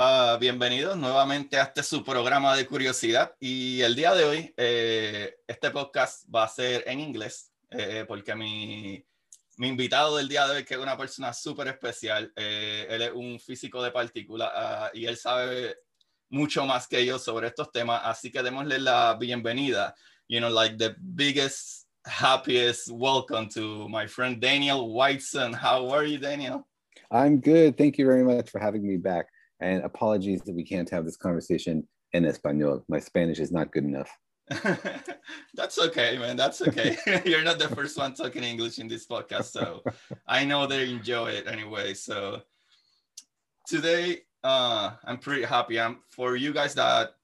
Ah, bienvenidos nuevamente a este su programa de curiosidad. Y el día de hoy, eh, este podcast va a ser en inglés, eh, porque mi, mi invitado del día de hoy, que es una persona súper especial, eh, él es un físico de partículas ah, y él sabe mucho más que yo sobre estos temas. Así que démosle la bienvenida. You know, like the biggest, happiest welcome to my friend Daniel Whiteson. How are you, Daniel? I'm good. Thank you very much for having me back. And apologies that we can't have this conversation in Espanol. My Spanish is not good enough. That's okay, man. That's okay. You're not the first one talking English in this podcast, so I know they enjoy it anyway. So today, uh, I'm pretty happy. I'm for you guys that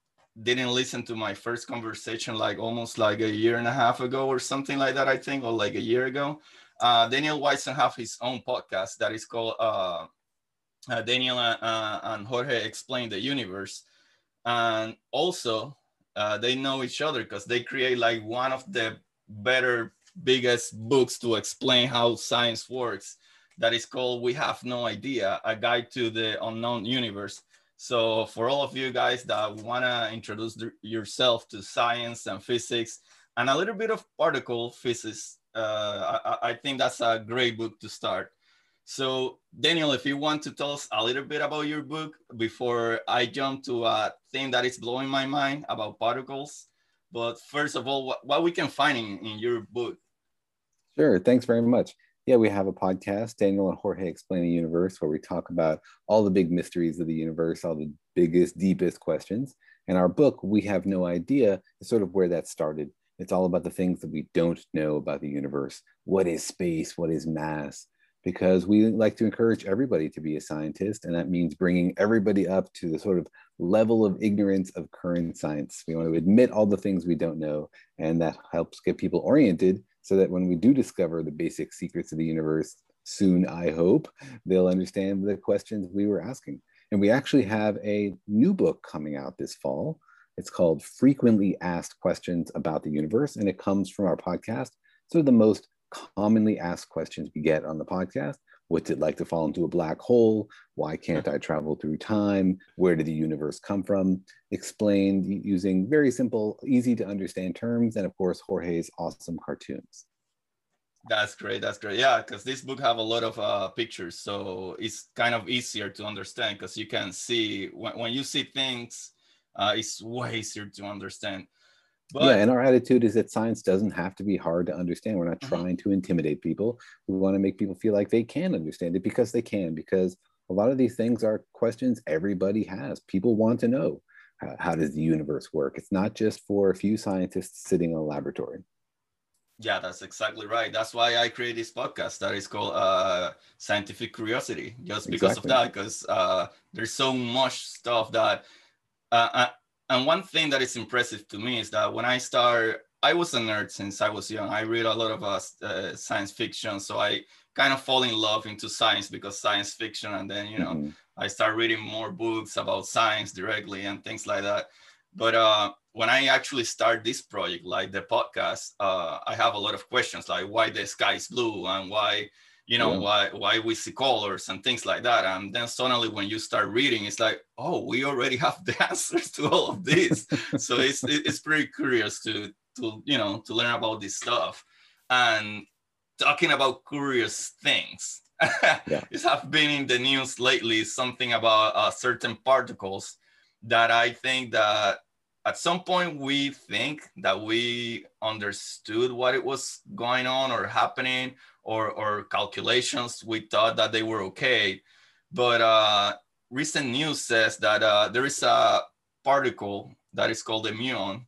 didn't listen to my first conversation, like almost like a year and a half ago or something like that. I think, or like a year ago. Uh, Daniel Whiteson have his own podcast that is called uh, uh, Daniel uh, and Jorge Explain the Universe. And also, uh, they know each other because they create like one of the better, biggest books to explain how science works. That is called We Have No Idea A Guide to the Unknown Universe. So, for all of you guys that want to introduce yourself to science and physics and a little bit of particle physics, uh, I, I, think that's a great book to start. So, Daniel, if you want to tell us a little bit about your book before I jump to a thing that is blowing my mind about particles. But first of all, what, what we can find in, in your book. Sure. Thanks very much. Yeah, we have a podcast, Daniel and Jorge Explain the Universe, where we talk about all the big mysteries of the universe, all the biggest, deepest questions. And our book, We Have No Idea, is sort of where that started. It's all about the things that we don't know about the universe. What is space? What is mass? Because we like to encourage everybody to be a scientist, and that means bringing everybody up to the sort of level of ignorance of current science. We want to admit all the things we don't know, and that helps get people oriented so that when we do discover the basic secrets of the universe, soon, I hope, they'll understand the questions we were asking. And we actually have a new book coming out this fall it's called Frequently Asked Questions About the Universe, and it comes from our podcast. So, the most commonly asked questions we get on the podcast What's it like to fall into a black hole? Why can't I travel through time? Where did the universe come from? Explained using very simple, easy to understand terms, and of course, Jorge's awesome cartoons. That's great. That's great. Yeah, because this book have a lot of uh, pictures, so it's kind of easier to understand because you can see when, when you see things uh, it's way easier to understand. But, yeah, and our attitude is that science doesn't have to be hard to understand. We're not mm-hmm. trying to intimidate people. We want to make people feel like they can understand it because they can, because a lot of these things are questions everybody has. People want to know how, how does the universe work? It's not just for a few scientists sitting in a laboratory. Yeah, that's exactly right. That's why I created this podcast that is called uh, Scientific Curiosity, just because exactly. of that, because uh, there's so much stuff that uh, uh, and one thing that is impressive to me is that when I start, I was a nerd since I was young. I read a lot of uh, uh, science fiction, so I kind of fall in love into science because science fiction, and then you know mm-hmm. I start reading more books about science directly and things like that. But uh, when I actually start this project, like the podcast, uh, I have a lot of questions like why the sky is blue and why you know yeah. why why we see colors and things like that and then suddenly when you start reading it's like oh we already have the answers to all of this so it's it's pretty curious to to you know to learn about this stuff and talking about curious things yeah. it have been in the news lately something about uh, certain particles that i think that at some point we think that we understood what it was going on or happening or, or calculations, we thought that they were okay. But uh, recent news says that uh, there is a particle that is called a muon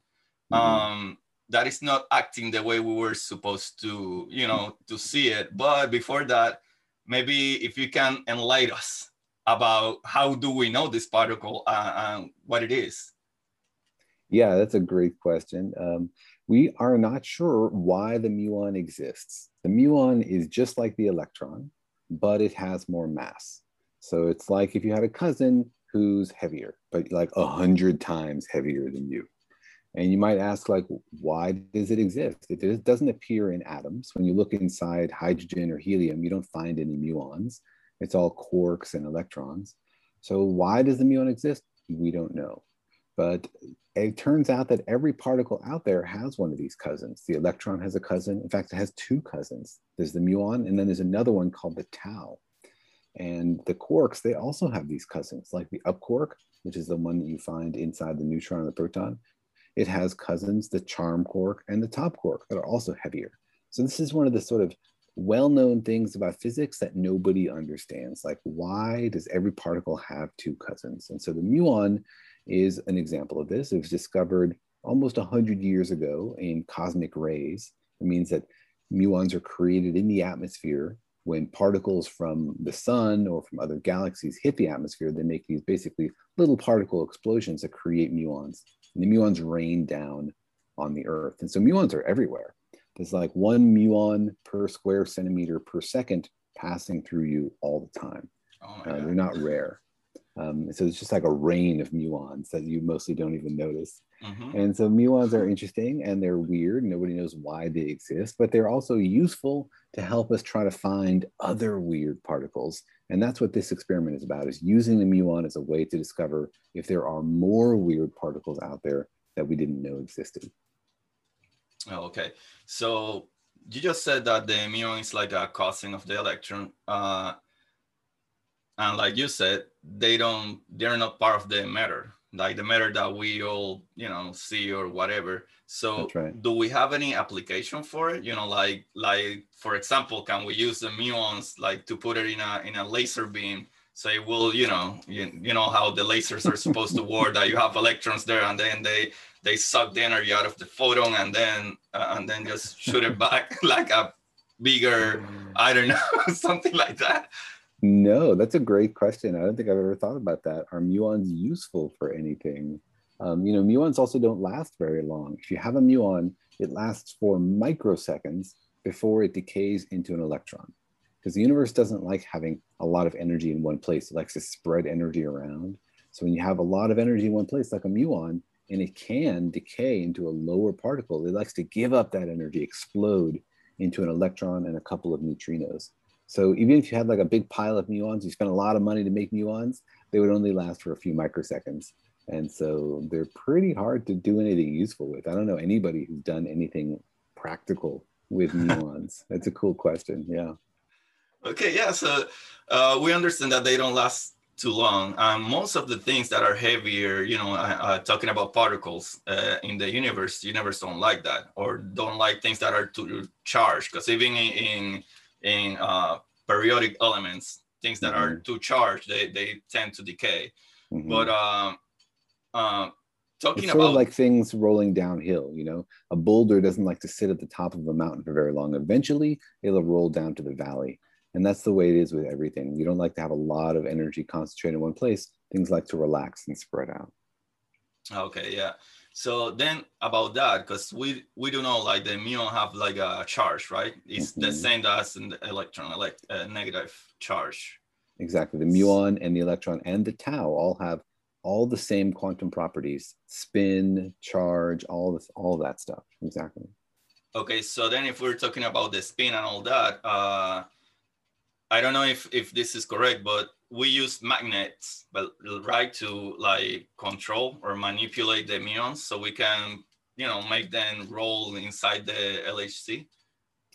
mm-hmm. um, that is not acting the way we were supposed to, you know, to see it. But before that, maybe if you can enlighten us about how do we know this particle uh, and what it is. Yeah, that's a great question. Um, we are not sure why the muon exists. The muon is just like the electron, but it has more mass. So it's like if you had a cousin who's heavier, but like a hundred times heavier than you. And you might ask, like, why does it exist? It doesn't appear in atoms. When you look inside hydrogen or helium, you don't find any muons. It's all quarks and electrons. So why does the muon exist? We don't know. But it turns out that every particle out there has one of these cousins. The electron has a cousin. In fact, it has two cousins. There's the muon, and then there's another one called the tau. And the quarks, they also have these cousins, like the up quark, which is the one that you find inside the neutron and the proton. It has cousins, the charm quark and the top quark, that are also heavier. So this is one of the sort of well-known things about physics that nobody understands. Like, why does every particle have two cousins? And so the muon is an example of this. It was discovered almost 100 years ago in cosmic rays. It means that muons are created in the atmosphere when particles from the sun or from other galaxies hit the atmosphere. They make these basically little particle explosions that create muons. And the muons rain down on the Earth. And so muons are everywhere. There's like one muon per square centimeter per second passing through you all the time. Oh uh, they're not rare. Um, so it's just like a rain of muons that you mostly don't even notice. Mm-hmm. And so muons are interesting and they're weird. Nobody knows why they exist, but they're also useful to help us try to find other weird particles. And that's what this experiment is about, is using the muon as a way to discover if there are more weird particles out there that we didn't know existed. Oh, okay. So you just said that the muon is like a cousin of the electron. Uh, and like you said they don't they're not part of the matter like the matter that we all you know see or whatever. So right. do we have any application for it? You know like like for example can we use the muons like to put it in a in a laser beam? So it will you know you, you know how the lasers are supposed to work that you have electrons there and then they they suck the energy out of the photon and then uh, and then just shoot it back like a bigger i don't know something like that no, that's a great question. I don't think I've ever thought about that. Are muons useful for anything? Um, you know, muons also don't last very long. If you have a muon, it lasts for microseconds before it decays into an electron. Because the universe doesn't like having a lot of energy in one place. It likes to spread energy around. So when you have a lot of energy in one place, like a muon, and it can decay into a lower particle, it likes to give up that energy, explode into an electron and a couple of neutrinos. So even if you had like a big pile of muons, you spent a lot of money to make muons, they would only last for a few microseconds. And so they're pretty hard to do anything useful with. I don't know anybody who's done anything practical with muons. That's a cool question. Yeah. Okay. Yeah. So uh, we understand that they don't last too long. Um, most of the things that are heavier, you know, uh, uh, talking about particles uh, in the universe, universe don't like that or don't like things that are too charged. Because even in, in in uh, periodic elements, things that mm-hmm. are too charged, they, they tend to decay. Mm-hmm. But um, uh, talking it's sort about of like things rolling downhill, you know, a boulder doesn't like to sit at the top of a mountain for very long. Eventually, it'll roll down to the valley. And that's the way it is with everything. You don't like to have a lot of energy concentrated in one place. Things like to relax and spread out. Okay, yeah. So then about that, because we we do know like the muon have like a charge, right? It's mm-hmm. the same as the electron, like a negative charge. Exactly. The muon and the electron and the tau all have all the same quantum properties: spin, charge, all this, all that stuff. Exactly. Okay, so then if we're talking about the spin and all that, uh, I don't know if if this is correct, but we use magnets, but right to like control or manipulate the muons, so we can you know make them roll inside the LHC.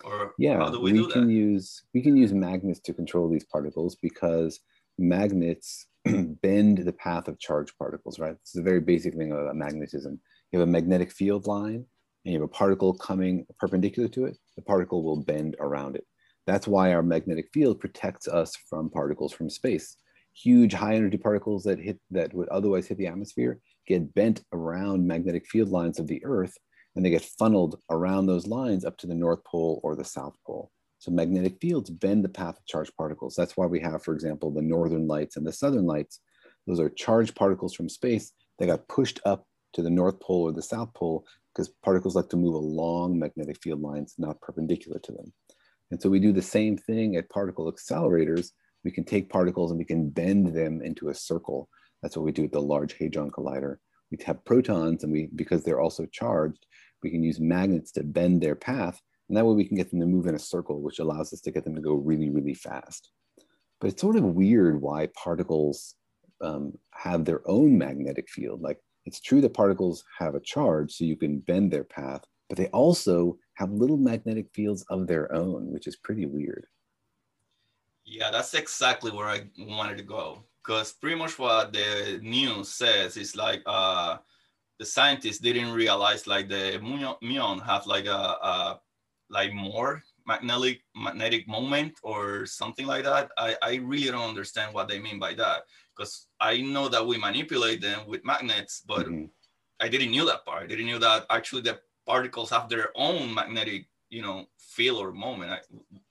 Or yeah, we, we can that? use we can use magnets to control these particles because magnets bend the path of charged particles. Right, it's a very basic thing about magnetism. You have a magnetic field line, and you have a particle coming perpendicular to it. The particle will bend around it. That's why our magnetic field protects us from particles from space. Huge high energy particles that hit that would otherwise hit the atmosphere get bent around magnetic field lines of the Earth and they get funneled around those lines up to the North Pole or the South Pole. So magnetic fields bend the path of charged particles. That's why we have, for example, the northern lights and the southern lights. Those are charged particles from space that got pushed up to the North Pole or the South Pole because particles like to move along magnetic field lines, not perpendicular to them. And so we do the same thing at particle accelerators. We can take particles and we can bend them into a circle. That's what we do at the Large Hadron Collider. We have protons and we, because they're also charged, we can use magnets to bend their path. And that way we can get them to move in a circle, which allows us to get them to go really, really fast. But it's sort of weird why particles um, have their own magnetic field. Like it's true that particles have a charge, so you can bend their path, but they also have little magnetic fields of their own, which is pretty weird. Yeah, that's exactly where I wanted to go. Because pretty much what the news says is like uh, the scientists didn't realize like the muon have like a, a like more magnetic magnetic moment or something like that. I, I really don't understand what they mean by that because I know that we manipulate them with magnets, but mm-hmm. I didn't know that part. I didn't know that actually the particles have their own magnetic, you know, feel or moment. I,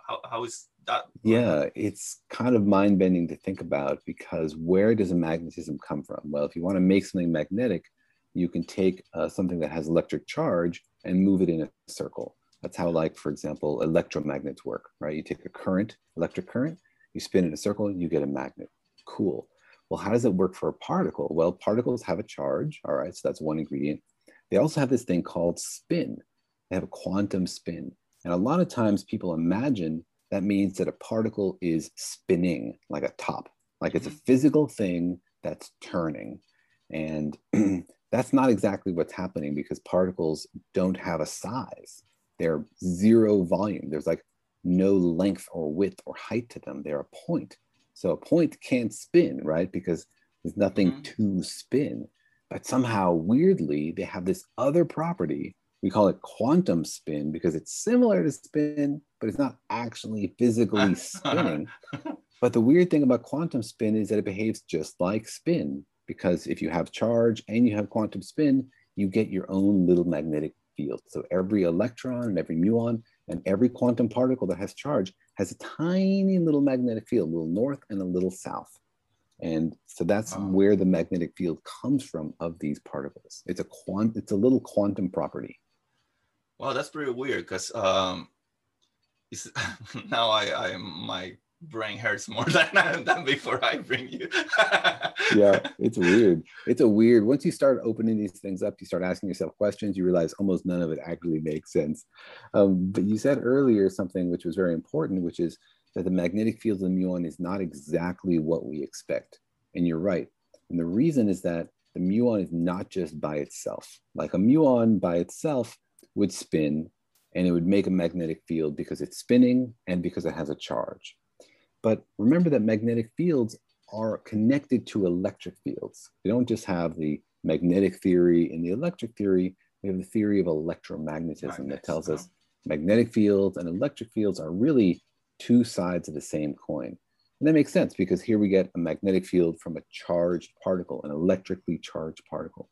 how, how is that? Yeah, it's kind of mind bending to think about because where does a magnetism come from? Well, if you want to make something magnetic, you can take uh, something that has electric charge and move it in a circle. That's how, like, for example, electromagnets work, right? You take a current, electric current, you spin in a circle, and you get a magnet. Cool. Well, how does it work for a particle? Well, particles have a charge, all right, so that's one ingredient. They also have this thing called spin. They have a quantum spin. And a lot of times people imagine that means that a particle is spinning like a top, like it's a mm-hmm. physical thing that's turning. And that's not exactly what's happening because particles don't have a size. They're zero volume. There's like no length or width or height to them. They're a point. So a point can't spin, right? Because there's nothing mm-hmm. to spin. But somehow, weirdly, they have this other property. We call it quantum spin because it's similar to spin, but it's not actually physically spinning. but the weird thing about quantum spin is that it behaves just like spin because if you have charge and you have quantum spin, you get your own little magnetic field. So every electron and every muon and every quantum particle that has charge has a tiny little magnetic field, a little north and a little south. And so that's where the magnetic field comes from of these particles. It's a quant, it's a little quantum property. Wow, that's pretty weird because um, it's, now I, I my brain hurts more than, than before I bring you. yeah, it's weird. It's a weird. Once you start opening these things up, you start asking yourself questions. You realize almost none of it actually makes sense. Um, but you said earlier something which was very important, which is that the magnetic field of the muon is not exactly what we expect. And you're right. And the reason is that the muon is not just by itself. Like a muon by itself would spin and it would make a magnetic field because it's spinning and because it has a charge. But remember that magnetic fields are connected to electric fields. They don't just have the magnetic theory and the electric theory, we have the theory of electromagnetism Magnets, that tells us magnetic fields and electric fields are really two sides of the same coin. And that makes sense because here we get a magnetic field from a charged particle, an electrically charged particle.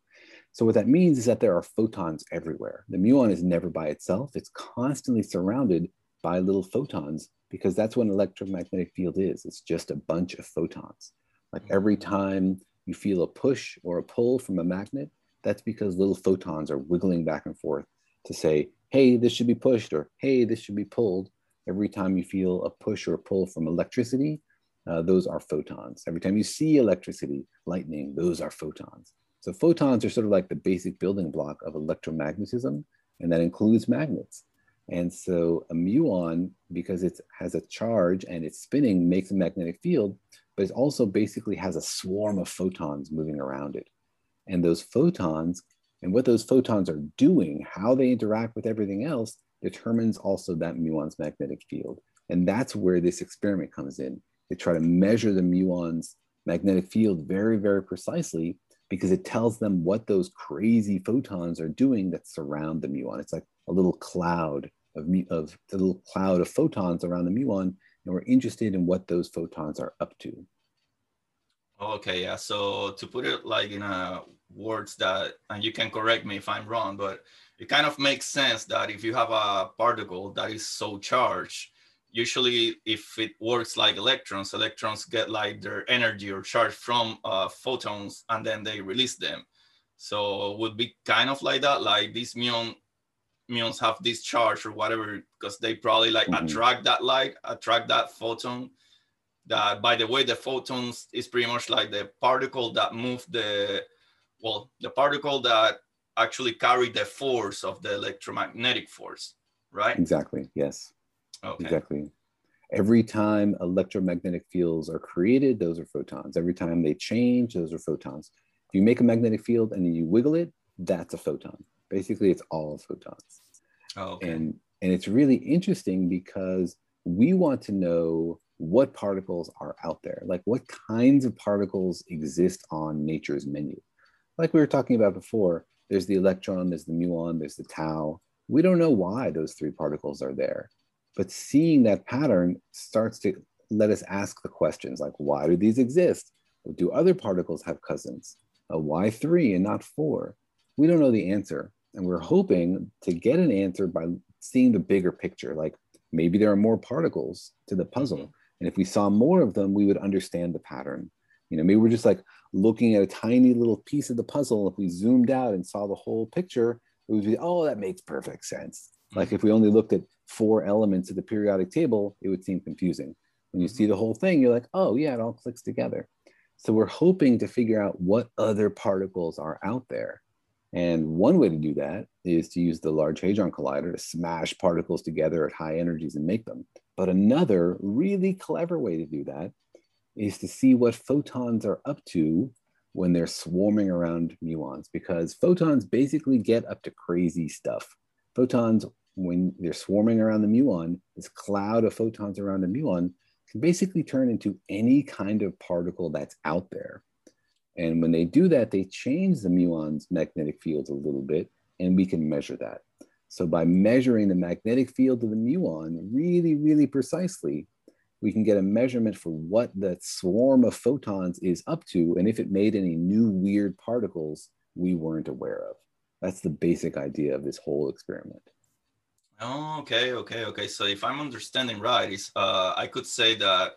So what that means is that there are photons everywhere. The muon is never by itself. It's constantly surrounded by little photons because that's what an electromagnetic field is. It's just a bunch of photons. Like every mm. time you feel a push or a pull from a magnet, that's because little photons are wiggling back and forth to say, hey, this should be pushed or hey, this should be pulled. Every time you feel a push or pull from electricity, uh, those are photons. Every time you see electricity, lightning, those are photons. So photons are sort of like the basic building block of electromagnetism, and that includes magnets. And so a muon, because it has a charge and it's spinning, makes a magnetic field, but it also basically has a swarm of photons moving around it. And those photons, and what those photons are doing, how they interact with everything else, determines also that muon's magnetic field. And that's where this experiment comes in. They try to measure the muon's magnetic field very, very precisely because it tells them what those crazy photons are doing that surround the muon. It's like a little cloud of, of the little cloud of photons around the muon, and we're interested in what those photons are up to. Okay, yeah. So to put it like in a words that, and you can correct me if I'm wrong, but it kind of makes sense that if you have a particle that is so charged, usually if it works like electrons, electrons get like their energy or charge from uh, photons and then they release them. So it would be kind of like that, like these muon muons have this charge or whatever, because they probably like mm-hmm. attract that light, attract that photon. That by the way, the photons is pretty much like the particle that move the well, the particle that actually carry the force of the electromagnetic force, right? Exactly. Yes. Okay. Exactly. Every time electromagnetic fields are created, those are photons. Every time they change, those are photons. If you make a magnetic field and you wiggle it, that's a photon. Basically, it's all photons. Oh, okay. And and it's really interesting because we want to know what particles are out there, like what kinds of particles exist on nature's menu. Like we were talking about before, there's the electron, there's the muon, there's the tau. We don't know why those three particles are there. But seeing that pattern starts to let us ask the questions like, why do these exist? Do other particles have cousins? Uh, why three and not four? We don't know the answer. And we're hoping to get an answer by seeing the bigger picture. Like maybe there are more particles to the puzzle. And if we saw more of them, we would understand the pattern. You know, maybe we're just like looking at a tiny little piece of the puzzle. If we zoomed out and saw the whole picture, it would be, oh, that makes perfect sense. Like if we only looked at four elements of the periodic table, it would seem confusing. When you see the whole thing, you're like, oh, yeah, it all clicks together. So we're hoping to figure out what other particles are out there. And one way to do that is to use the Large Hadron Collider to smash particles together at high energies and make them. But another really clever way to do that is to see what photons are up to when they're swarming around muons, because photons basically get up to crazy stuff. Photons when they're swarming around the muon, this cloud of photons around the muon can basically turn into any kind of particle that's out there. And when they do that, they change the muon's magnetic field a little bit, and we can measure that. So by measuring the magnetic field of the muon really, really precisely, we can get a measurement for what the swarm of photons is up to and if it made any new weird particles we weren't aware of. That's the basic idea of this whole experiment. Oh, okay, okay, okay. So if I'm understanding right, is uh, I could say that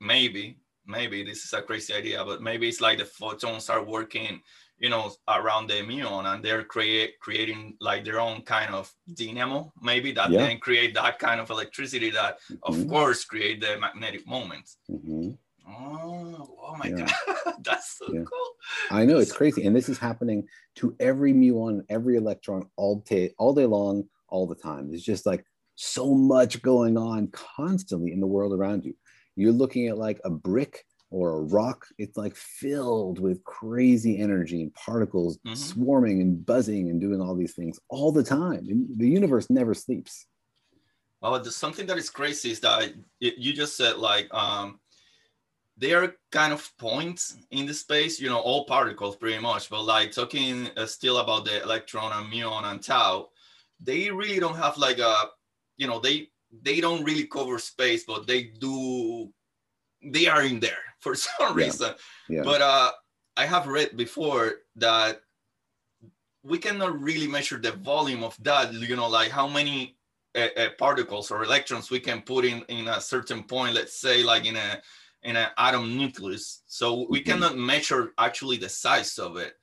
maybe, maybe this is a crazy idea, but maybe it's like the photons are working, you know, around the muon, and they're create creating like their own kind of dynamo, maybe that yeah. then create that kind of electricity that, mm-hmm. of course, create the magnetic moments. Mm-hmm. Oh, oh my yeah. god, that's so yeah. cool. I know it's crazy, and this is happening to every muon, every electron all day, all day long all the time. There's just like so much going on constantly in the world around you. You're looking at like a brick or a rock, it's like filled with crazy energy and particles mm-hmm. swarming and buzzing and doing all these things all the time. The universe never sleeps. Well, something that is crazy is that you just said like um, they are kind of points in the space, you know, all particles pretty much. But like talking uh, still about the electron and muon and tau, they really don't have like a you know they they don't really cover space but they do they are in there for some reason yeah. but uh i have read before that we cannot really measure the volume of that you know like how many uh, uh, particles or electrons we can put in in a certain point let's say like in a in an atom nucleus so we mm-hmm. cannot measure actually the size of it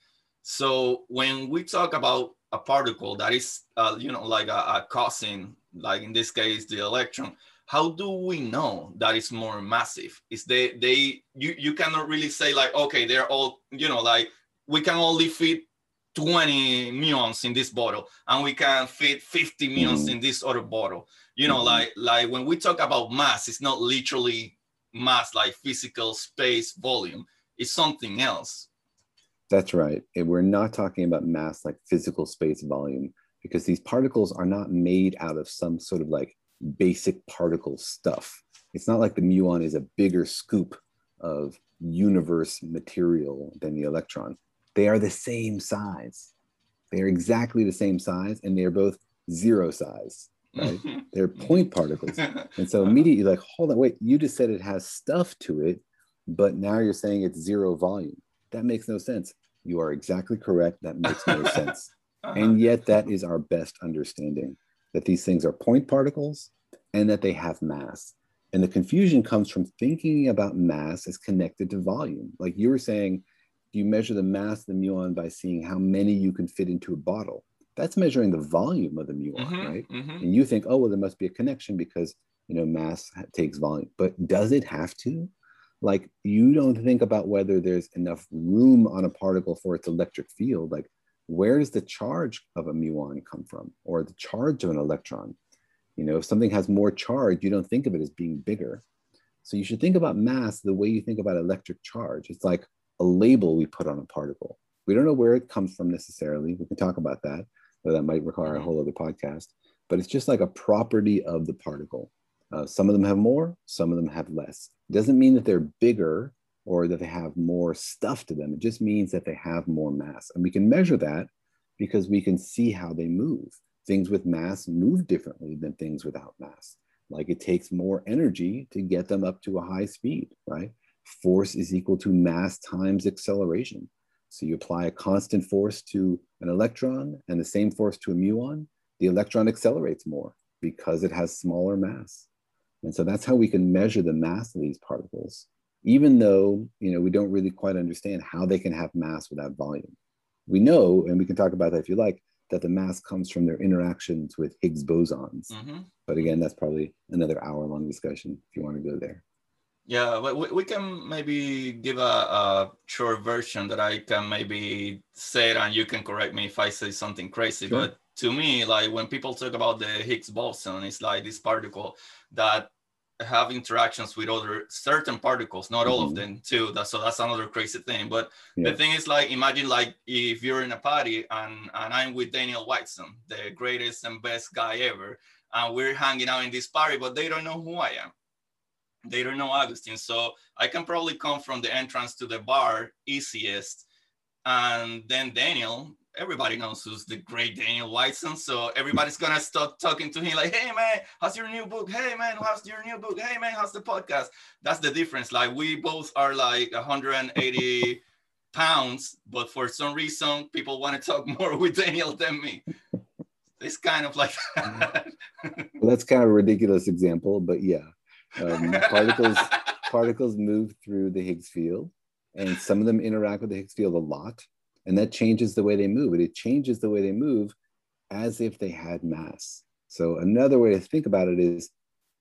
so when we talk about a particle that is, uh, you know, like a, a cousin, like in this case, the electron, how do we know that it's more massive? Is they, they, you, you cannot really say like, okay, they're all, you know, like we can only fit 20 muons in this bottle and we can fit 50 muons mm. in this other bottle. You know, mm. like, like when we talk about mass, it's not literally mass, like physical space volume. It's something else that's right. And we're not talking about mass like physical space volume because these particles are not made out of some sort of like basic particle stuff. It's not like the muon is a bigger scoop of universe material than the electron. They are the same size. They are exactly the same size and they are both zero size. right? They're point particles. And so immediately like, hold on, wait, you just said it has stuff to it, but now you're saying it's zero volume. That makes no sense. You are exactly correct. That makes no sense. Uh-huh. And yet that is our best understanding that these things are point particles and that they have mass. And the confusion comes from thinking about mass as connected to volume. Like you were saying, you measure the mass of the muon by seeing how many you can fit into a bottle. That's measuring the volume of the muon, mm-hmm, right? Mm-hmm. And you think, oh, well, there must be a connection because you know mass takes volume. But does it have to? Like you don't think about whether there's enough room on a particle for its electric field. Like where does the charge of a muon come from, or the charge of an electron? You know, if something has more charge, you don't think of it as being bigger. So you should think about mass the way you think about electric charge. It's like a label we put on a particle. We don't know where it comes from necessarily. We can talk about that, but that might require a whole other podcast. But it's just like a property of the particle. Uh, some of them have more, some of them have less. It doesn't mean that they're bigger or that they have more stuff to them. It just means that they have more mass. And we can measure that because we can see how they move. Things with mass move differently than things without mass. Like it takes more energy to get them up to a high speed, right? force is equal to mass times acceleration. So you apply a constant force to an electron and the same force to a muon, the electron accelerates more because it has smaller mass. And so that's how we can measure the mass of these particles, even though you know we don't really quite understand how they can have mass without volume. We know, and we can talk about that if you like, that the mass comes from their interactions with Higgs bosons. Mm-hmm. But again, that's probably another hour long discussion if you want to go there. Yeah, we, we can maybe give a, a, short version that I can maybe say it and you can correct me if I say something crazy. Sure. But to me, like when people talk about the Higgs boson, it's like this particle that have interactions with other certain particles, not mm-hmm. all of mm-hmm. them too. That, so that's another crazy thing. But yeah. the thing is like, imagine like if you're in a party and, and I'm with Daniel Whiteson, the greatest and best guy ever, and we're hanging out in this party, but they don't know who I am they don't know Augustine. So I can probably come from the entrance to the bar easiest. And then Daniel, everybody knows who's the great Daniel Whiteson. So everybody's gonna start talking to him like, hey man, how's your new book? Hey man, how's your new book? Hey man, how's the podcast? That's the difference. Like we both are like 180 pounds, but for some reason people want to talk more with Daniel than me. It's kind of like that. well, that's kind of a ridiculous example, but yeah. Um, particles particles move through the Higgs field, and some of them interact with the Higgs field a lot, and that changes the way they move. But it changes the way they move as if they had mass. So another way to think about it is,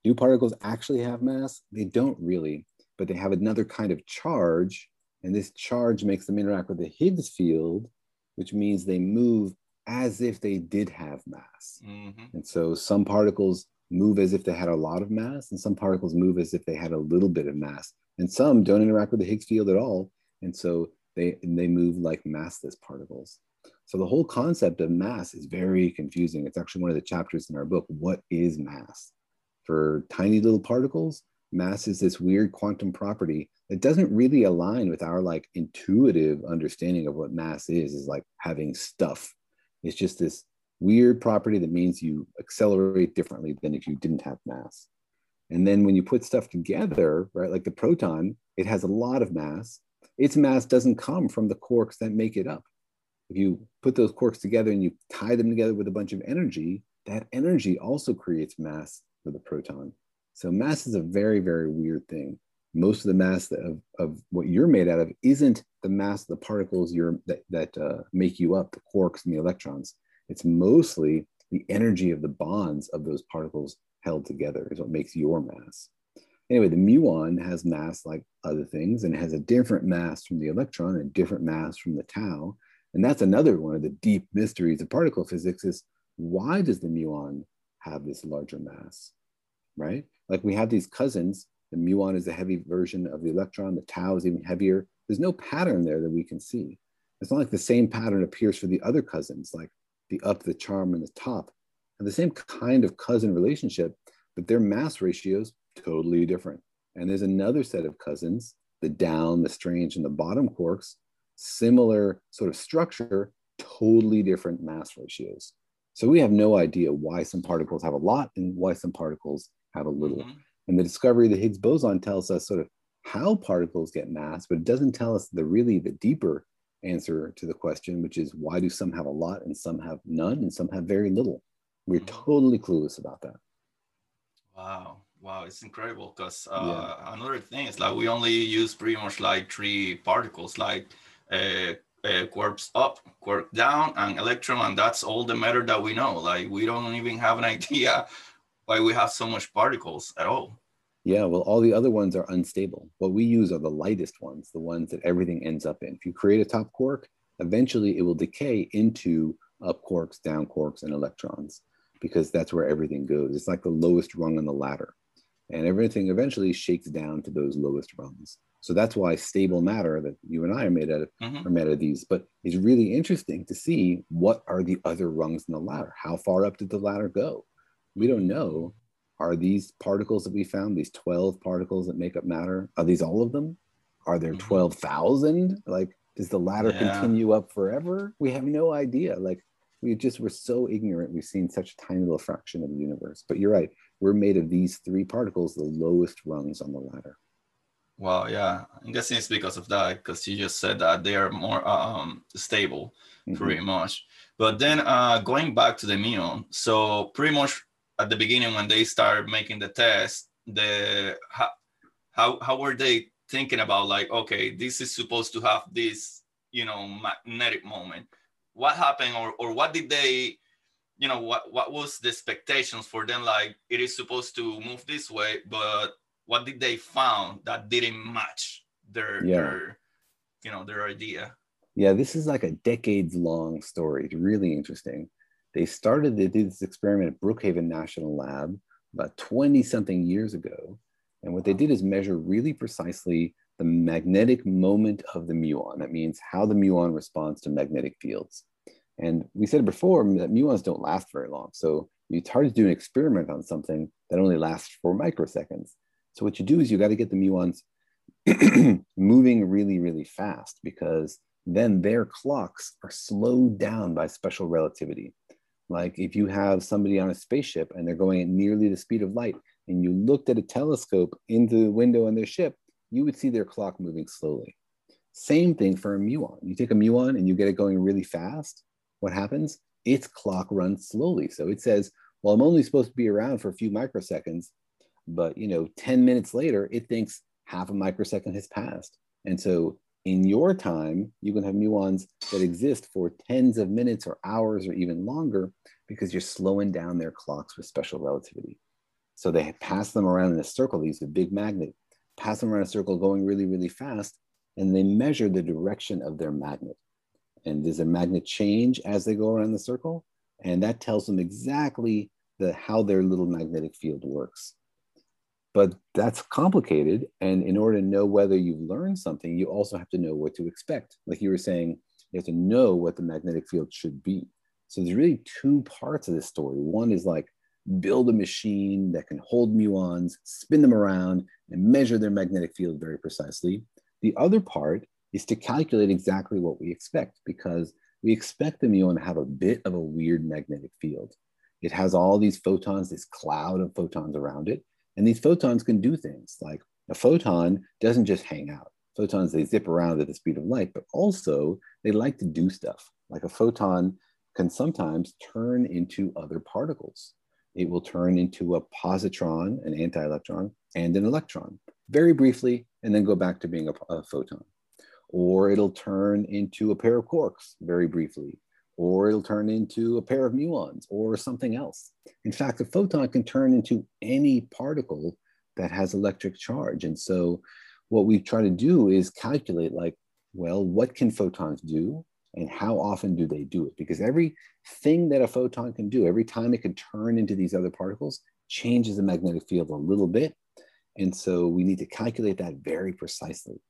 do particles actually have mass? They don't really, but they have another kind of charge, and this charge makes them interact with the Higgs field, which means they move as if they did have mass. Mm-hmm. And so some particles move as if they had a lot of mass, and some particles move as if they had a little bit of mass, and some don't interact with the Higgs field at all, and so they they move like massless particles. So the whole concept of mass is very confusing. It's actually one of the chapters in our book. What is mass? For tiny little particles, mass is this weird quantum property that doesn't really align with our like intuitive understanding of what mass is. Is like having stuff. It's just this weird property that means you accelerate differently than if you didn't have mass. And then when you put stuff together, right, like the proton, it has a lot of mass. Its mass doesn't come from the quarks that make it up. If you put those quarks together and you tie them together with a bunch of energy, that energy also creates mass for the proton. So mass is a very, very weird thing. Most of the mass of, of what you're made out of isn't the mass of the particles that, that uh, make you up, the quarks and the electrons. It's mostly the energy of the bonds of those particles held together is what makes your mass. Anyway, the muon has mass like other things and has a different mass from the electron and different mass from the tau. And that's another one of the deep mysteries of particle physics is why does the muon have this larger mass, right? Like we have these cousins, the muon is a heavy version of the electron, the tau is even heavier. There's no pattern there that we can see. It's not like the same pattern appears for the other cousins, like the up, the charm, and the top have the same kind of cousin relationship, but their mass ratios totally different. And there's another set of cousins, the down, the strange, and the bottom quarks, similar sort of structure, totally different mass ratios. So we have no idea why some particles have a lot and why some particles have a little. Mm-hmm. And the discovery of the Higgs boson tells us sort of how particles get mass, but it doesn't tell us the really the deeper answer to the question, which is why do some have a lot and some have none and some have very little? We're mm-hmm. totally clueless about that. Wow. Wow, it's incredible because uh, yeah. another thing is like we only use pretty much like three particles, like uh, uh, quarks up, quark down, and electron, and that's all the matter that we know. Like we don't even have an idea why we have so much particles at all. Yeah, well, all the other ones are unstable. What we use are the lightest ones, the ones that everything ends up in. If you create a top quark, eventually it will decay into up quarks, down quarks, and electrons because that's where everything goes. It's like the lowest rung on the ladder. And everything eventually shakes down to those lowest rungs. So that's why stable matter that you and I are made out of mm-hmm. are made of these. But it's really interesting to see what are the other rungs in the ladder. How far up did the ladder go? We don't know are these particles that we found, these 12 particles that make up matter, are these all of them? Are there mm-hmm. 12,000? Like, does the ladder yeah. continue up forever? We have no idea. Like, we just were so ignorant. We've seen such a tiny little fraction of the universe. But you're right. We're made of these three particles, the lowest rungs on the ladder. Well, yeah, I'm guessing it's because of that, because you just said that they are more um, stable, mm-hmm. pretty much. But then uh, going back to the muon, so pretty much at the beginning when they started making the test, the how, how how were they thinking about like okay, this is supposed to have this you know magnetic moment? What happened or or what did they you know what what was the expectations for them like it is supposed to move this way but what did they found that didn't match their yeah. their you know their idea yeah this is like a decades long story it's really interesting they started they did this experiment at Brookhaven National Lab about 20 something years ago. And what they did is measure really precisely the magnetic moment of the muon. That means how the muon responds to magnetic fields. And we said before that muons don't last very long. So it's hard to do an experiment on something that only lasts for microseconds. So what you do is you got to get the muons moving really, really fast because then their clocks are slowed down by special relativity. Like if you have somebody on a spaceship and they're going at nearly the speed of light, and you looked at a telescope into the window on their ship, you would see their clock moving slowly. Same thing for a muon. You take a muon and you get it going really fast. What happens? Its clock runs slowly. So it says, well, I'm only supposed to be around for a few microseconds, but you know, 10 minutes later, it thinks half a microsecond has passed. And so in your time, you can have muons that exist for tens of minutes or hours or even longer because you're slowing down their clocks with special relativity. So they pass them around in a circle, these a big magnet, pass them around a circle going really, really fast, and they measure the direction of their magnet. And does a magnet change as they go around the circle? And that tells them exactly the, how their little magnetic field works. But that's complicated and in order to know whether you've learned something you also have to know what to expect. Like you were saying you have to know what the magnetic field should be. So there's really two parts of this story. One is like build a machine that can hold muons spin them around and measure their magnetic field very precisely. The other part is to calculate exactly what we expect because we expect the muon to have a bit of a weird magnetic field it has all these photons this cloud of photons around it and these photons can do things like a photon doesn't just hang out. Photons, they zip around at the speed of light, but also they like to do stuff. Like a photon can sometimes turn into other particles. It will turn into a positron, an anti electron, and an electron very briefly, and then go back to being a, a photon. Or it'll turn into a pair of quarks very briefly, or it'll turn into a pair of muons or something else. In fact, a photon can turn into any particle that has electric charge. And so what we try to do is calculate like, well, what can photons do and how often do they do it? Because every thing that a photon can do, every time it can turn into these other particles, changes the magnetic field a little bit. And so we need to calculate that very precisely.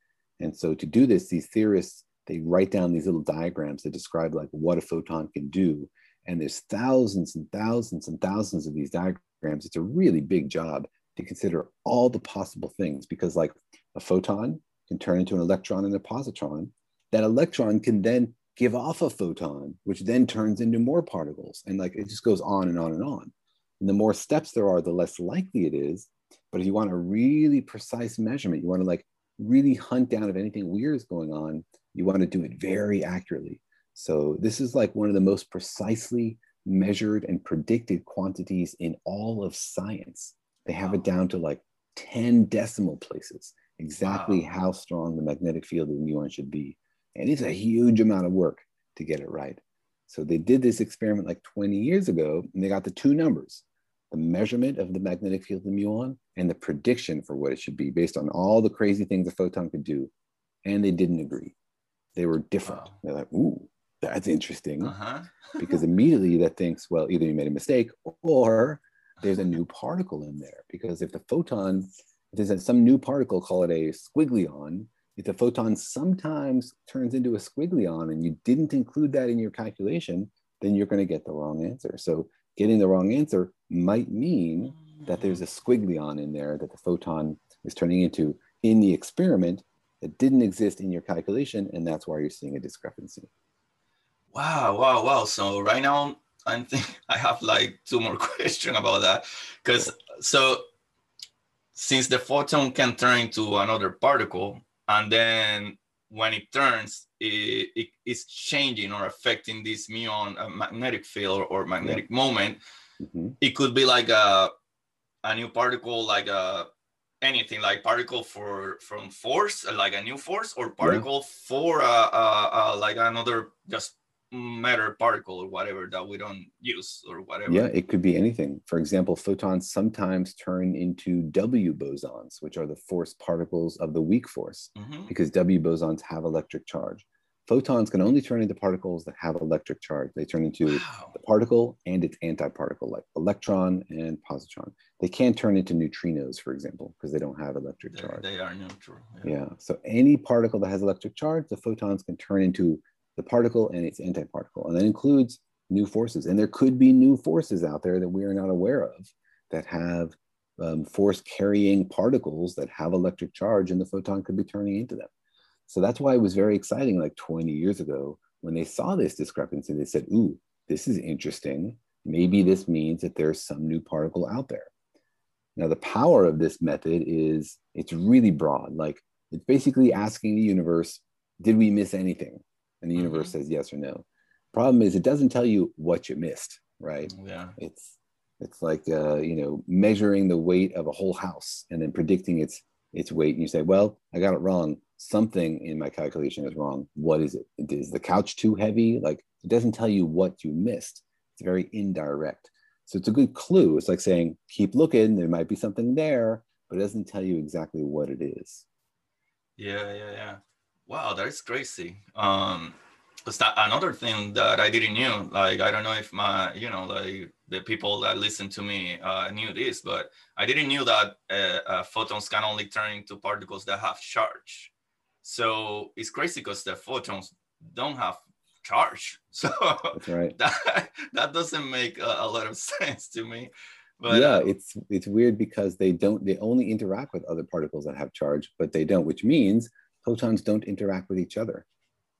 And so to do this, these theorists they write down these little diagrams that describe like what a photon can do. And there's thousands and thousands and thousands of these diagrams. It's a really big job to consider all the possible things because like a photon can turn into an electron and a positron. That electron can then give off a photon, which then turns into more particles. And like it just goes on and on and on. And the more steps there are, the less likely it is. But if you want a really precise measurement, you want to like really hunt down if anything weird is going on, you want to do it very accurately. So this is like one of the most precisely measured and predicted quantities in all of science. They have it down to like 10 decimal places, exactly wow. how strong the magnetic field of the muon should be. And it's a huge amount of work to get it right. So they did this experiment like 20 years ago, and they got the two numbers the measurement of the magnetic field of the muon and the prediction for what it should be based on all the crazy things a photon could do. And they didn't agree. They were different. Wow. They're like, ooh, that's interesting. Uh-huh. because immediately that thinks, well, either you made a mistake or there's a new particle in there. Because if the photon, if there's some new particle, call it a squiggly-on, if the photon sometimes turns into a squiggly-on and you didn't include that in your calculation, then you're going to get the wrong answer. So getting the wrong answer might mean that there's a squiggly-on in there that the photon is turning into in the experiment that didn't exist in your calculation, and that's why you're seeing a discrepancy. Wow, wow, wow. So right now I'm thinking I have like two more questions about that. Because so since the photon can turn into another particle, and then when it turns, it, it is changing or affecting this muon uh, magnetic field or magnetic yeah. moment. Mm-hmm. It could be like a a new particle, like a anything like particle for from force, like a new force, or particle yeah. for uh, uh, uh, like another just matter particle or whatever that we don't use or whatever. Yeah, it could be anything. For example, photons sometimes turn into W bosons, which are the force particles of the weak force, mm-hmm. because W bosons have electric charge. Photons can only turn into particles that have electric charge. They turn into wow. the particle and its antiparticle, like electron and positron. They can't turn into neutrinos, for example, because they don't have electric they, charge. They are neutral. Yeah. yeah. So any particle that has electric charge, the photons can turn into the particle and its antiparticle. And that includes new forces. And there could be new forces out there that we are not aware of that have um, force carrying particles that have electric charge, and the photon could be turning into them. So that's why it was very exciting, like 20 years ago, when they saw this discrepancy, they said, Ooh, this is interesting. Maybe this means that there's some new particle out there. Now, the power of this method is it's really broad. Like it's basically asking the universe, did we miss anything? and the mm-hmm. universe says yes or no. Problem is, it doesn't tell you what you missed, right? Yeah. It's it's like uh, you know measuring the weight of a whole house and then predicting its its weight. And you say, well, I got it wrong. Something in my calculation is wrong. What is it? Is the couch too heavy? Like it doesn't tell you what you missed. It's very indirect. So it's a good clue. It's like saying, keep looking. There might be something there, but it doesn't tell you exactly what it is. Yeah, yeah, yeah. Wow, that is crazy. Um, that another thing that I didn't knew, like I don't know if my, you know, like the people that listen to me uh, knew this, but I didn't knew that uh, uh, photons can only turn into particles that have charge. So it's crazy because the photons don't have charge. So right. that that doesn't make a, a, lot of sense to me. But yeah, uh, it's it's weird because they don't they only interact with other particles that have charge, but they don't, which means photons don't interact with each other.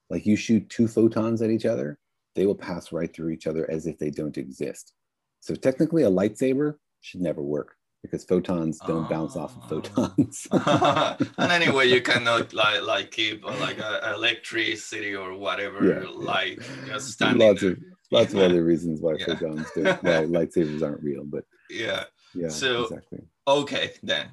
Like you shoot two photons at each other, they will pass right through each other as if they don't exist. So technically, a lightsaber should never work because photons don't bounce off of oh. photons. and anyway, you cannot like like keep uh, like a, electricity or whatever yeah, light yeah. just standing. Lots there. of lots yeah. of other reasons why photons don't. Well, lightsabers aren't real, but yeah, yeah, so, exactly. Okay, then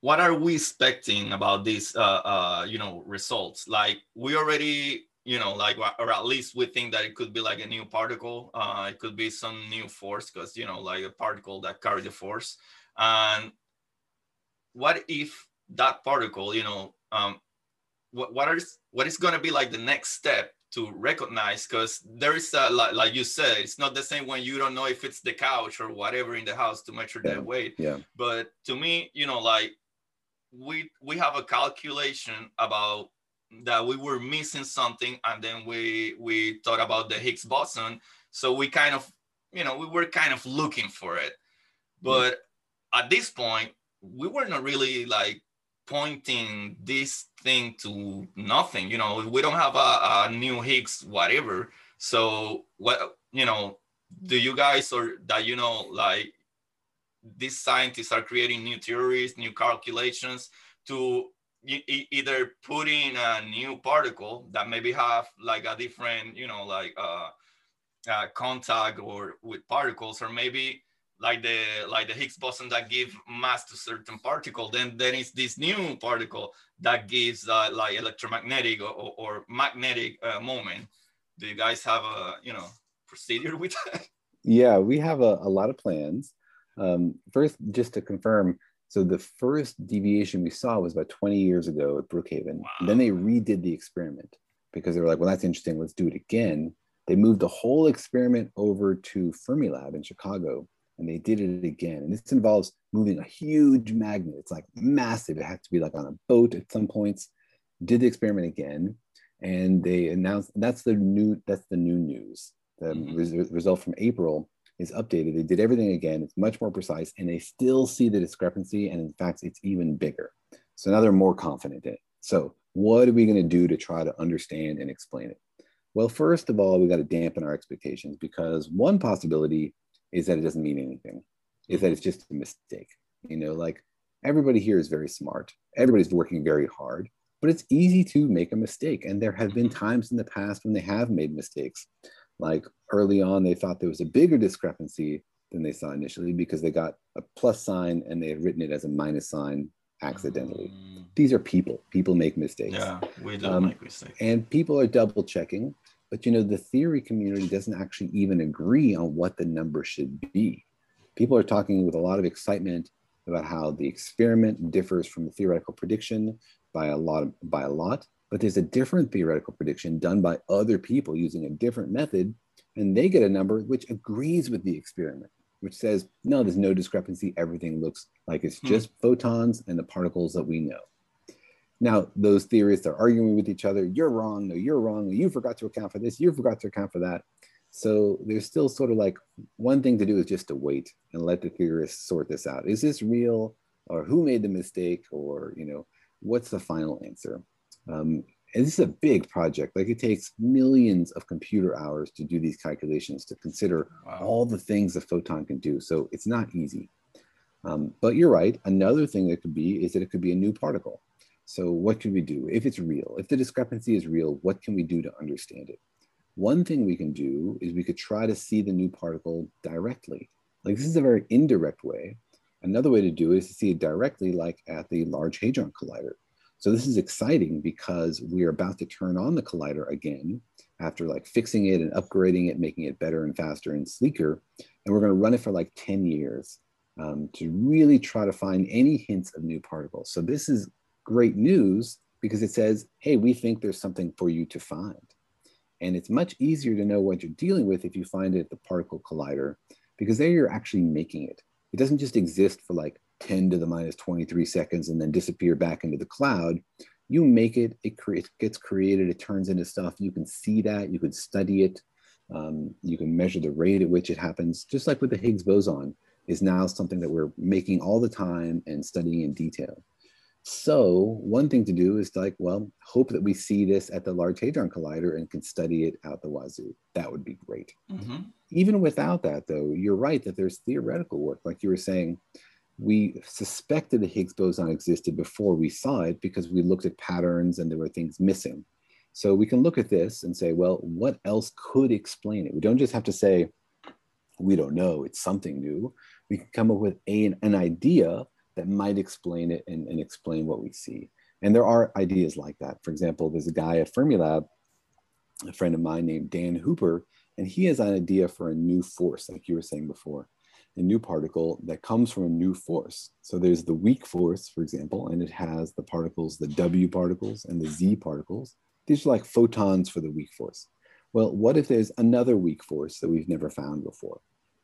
what are we expecting about these uh, uh, you know results like we already you know like or at least we think that it could be like a new particle uh, it could be some new force because you know like a particle that carry the force. And what if that particle you know um, what, what is what is going to be like the next step to recognize? Because there is a, like, like you said it's not the same when you don't know if it's the couch or whatever in the house to measure yeah. that weight. yeah. But to me you know like we we have a calculation about that we were missing something and then we we thought about the higgs boson so we kind of you know we were kind of looking for it but mm. at this point we were not really like pointing this thing to nothing. You know, we don't have a, a new Higgs whatever. So what you know, do you guys or that you know like these scientists are creating new theories, new calculations to either put in a new particle that maybe have like a different, you know, like uh, uh, contact or with particles, or maybe like the like the Higgs boson that give mass to certain particle. Then then it's this new particle that gives uh, like electromagnetic or, or, or magnetic uh, moment. Do you guys have a you know procedure with that? Yeah, we have a, a lot of plans. Um, first, just to confirm, so the first deviation we saw was about 20 years ago at Brookhaven. Wow. Then they redid the experiment because they were like, well, that's interesting. Let's do it again. They moved the whole experiment over to Fermilab in Chicago and they did it again. And this involves moving a huge magnet. It's like massive. It had to be like on a boat at some points. Did the experiment again, and they announced that's the new that's the new news. The mm-hmm. res- result from April is updated. They did everything again. It's much more precise, and they still see the discrepancy. And in fact, it's even bigger. So now they're more confident in it. So what are we going to do to try to understand and explain it? Well, first of all, we got to dampen our expectations because one possibility is that it doesn't mean anything, is that it's just a mistake. You know, like everybody here is very smart, everybody's working very hard, but it's easy to make a mistake. And there have been times in the past when they have made mistakes. Like early on, they thought there was a bigger discrepancy than they saw initially because they got a plus sign and they had written it as a minus sign accidentally. Mm. These are people. People make mistakes. Yeah, we do um, make mistakes. And people are double checking. But you know, the theory community doesn't actually even agree on what the number should be. People are talking with a lot of excitement about how the experiment differs from the theoretical prediction by a lot of, by a lot but there's a different theoretical prediction done by other people using a different method, and they get a number which agrees with the experiment, which says, no, there's no discrepancy. Everything looks like it's hmm. just photons and the particles that we know. Now, those theorists are arguing with each other. You're wrong. No, you're wrong. You forgot to account for this. You forgot to account for that. So there's still sort of like one thing to do is just to wait and let the theorists sort this out. Is this real? Or who made the mistake? Or, you know, what's the final answer? Um, and this is a big project. Like it takes millions of computer hours to do these calculations to consider wow. all the things a photon can do. So it's not easy. Um, but you're right. Another thing that could be is that it could be a new particle. So what can we do if it's real? If the discrepancy is real, what can we do to understand it? One thing we can do is we could try to see the new particle directly. Like this is a very indirect way. Another way to do it is to see it directly, like at the Large Hadron Collider. So this is exciting because we are about to turn on the collider again after like fixing it and upgrading it, making it better and faster and sleeker. And we're going to run it for like 10 years um, to really try to find any hints of new particles. So this is great news because it says, hey, we think there's something for you to find. And it's much easier to know what you're dealing with if you find it at the particle collider because there you're actually making it. It doesn't just exist for like 10 to the minus 23 seconds and then disappear back into the cloud. You make it, it, cre- it gets created, it turns into stuff. You can see that, you can study it, um, you can measure the rate at which it happens, just like with the Higgs boson is now something that we're making all the time and studying in detail. So one thing to do is to like, well, hope that we see this at the Large Hadron Collider and can study it out the wazoo. That would be great. Mm-hmm. Even without that, though, you're right that there's theoretical work, like you were saying we suspected the Higgs boson existed before we saw it because we looked at patterns and there were things missing. So we can look at this and say, well, what else could explain it? We don't just have to say, we don't know, it's something new. We can come up with a, an idea that might explain it and, and explain what we see. And there are ideas like that. For example, there's a guy at Fermilab, a friend of mine named Dan Hooper, and he has an idea for a new force, like you were saying before a new particle that comes from a new force. So there's the weak force, for example, and it has the particles, the W particles and the Z particles. These are like photons for the weak force. Well, what if there's another weak force that we've never found before?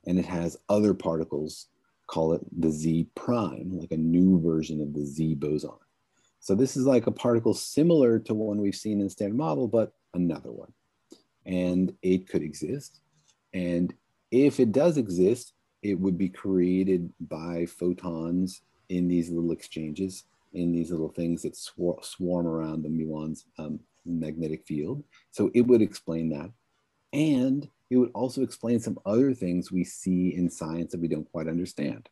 And it has other particles, call it the Z prime, like a new version of the Z boson. So this is like a particle similar to one we've seen in standard model, but another one. And it could exist. And if it does exist, it would be created by photons in these little exchanges. in these little things that swar- swarm around the muon's um, magnetic field. So it would explain that. And it would also explain some other things we see in science that we don't quite understand.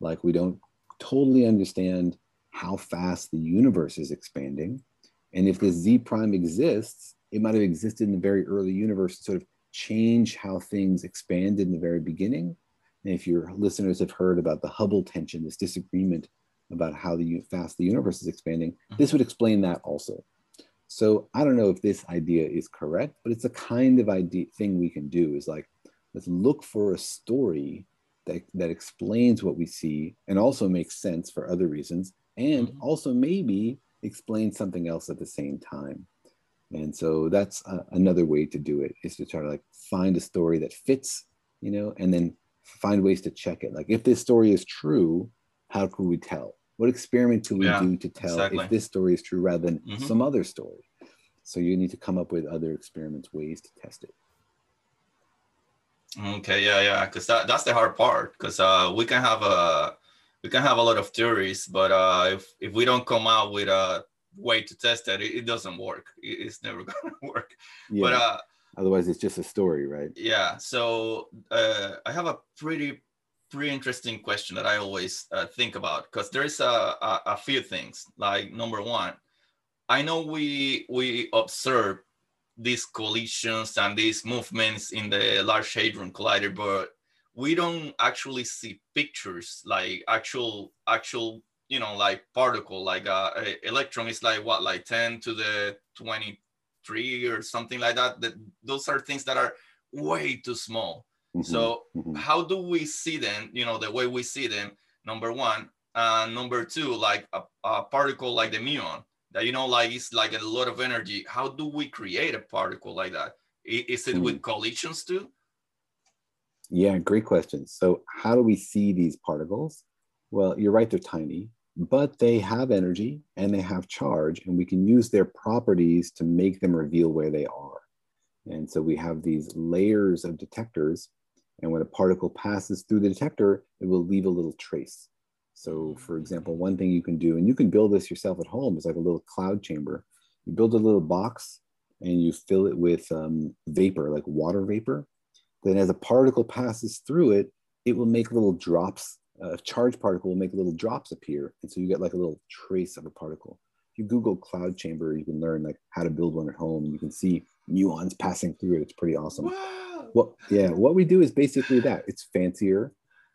Like we don't totally understand how fast the universe is expanding. And if this Z prime exists, it might have existed in the very early universe to sort of change how things expanded in the very beginning. And if your listeners have heard about the Hubble tension, this disagreement about how the fast the universe is expanding, mm-hmm. this would explain that also. So I don't know if this idea is correct, but it's a kind of idea thing we can do is like, let's look for a story that, that explains what we see and also makes sense for other reasons, and mm-hmm. also maybe explain something else at the same time. And so that's a, another way to do it is to try to like find a story that fits, you know, and then find ways to check it. Like if this story is true, how can we tell? What experiment do we yeah, do to tell exactly. if this story is true rather than mm-hmm. some other story? So you need to come up with other experiments, ways to test it. Okay, yeah, yeah, because that, that's the hard part. Because uh, we can have a we can have a lot of theories, but uh, if if we don't come out with a way to test it, it, it doesn't work. It, it's never gonna work. Yeah. But uh, otherwise, it's just a story, right? Yeah. So uh, I have a pretty pretty interesting question that I always uh, think about because there's a, a, a few things. Like number one, I know we we observe these collisions and these movements in the Large Hadron Collider, but we don't actually see pictures like actual actual you know like particle like uh, a electron is like what like 10 to the 23 or something like that that those are things that are way too small mm-hmm. so mm-hmm. how do we see them you know the way we see them number one and number two like a, a particle like the muon that you know like it's like a lot of energy how do we create a particle like that is it mm-hmm. with collisions too yeah, great question. So, how do we see these particles? Well, you're right, they're tiny, but they have energy and they have charge, and we can use their properties to make them reveal where they are. And so, we have these layers of detectors, and when a particle passes through the detector, it will leave a little trace. So, for example, one thing you can do, and you can build this yourself at home, is like a little cloud chamber. You build a little box and you fill it with um, vapor, like water vapor then as a particle passes through it, it will make little drops. A charged particle will make little drops appear. And so you get like a little trace of a particle. If you Google cloud chamber, you can learn like how to build one at home. And you can see muons passing through it. It's pretty awesome. Wow. Well, yeah, what we do is basically that. It's fancier.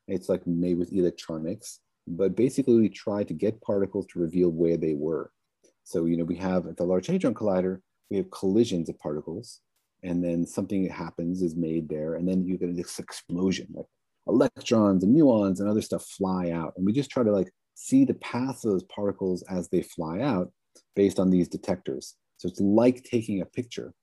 It's like made with electronics, but basically we try to get particles to reveal where they were. So, you know, we have at the Large Hadron Collider, we have collisions of particles and then something happens is made there and then you get this explosion like electrons and muons and other stuff fly out. And we just try to like see the paths of those particles as they fly out based on these detectors. So it's like taking a picture.